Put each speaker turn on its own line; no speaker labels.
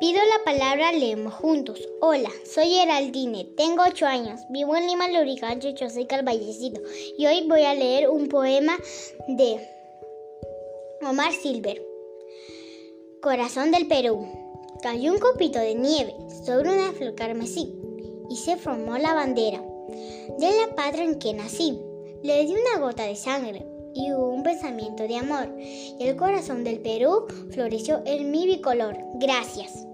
Pido la palabra leemos juntos. Hola, soy Geraldine, tengo 8 años, vivo en Lima, Lurigancho, yo soy Calvallecito y hoy voy a leer un poema de Omar Silver. Corazón del Perú. Cayó un copito de nieve sobre una flor carmesí y se formó la bandera de la patria en que nací. Le di una gota de sangre y hubo un pensamiento de amor y el corazón del Perú floreció en mi bicolor. Gracias.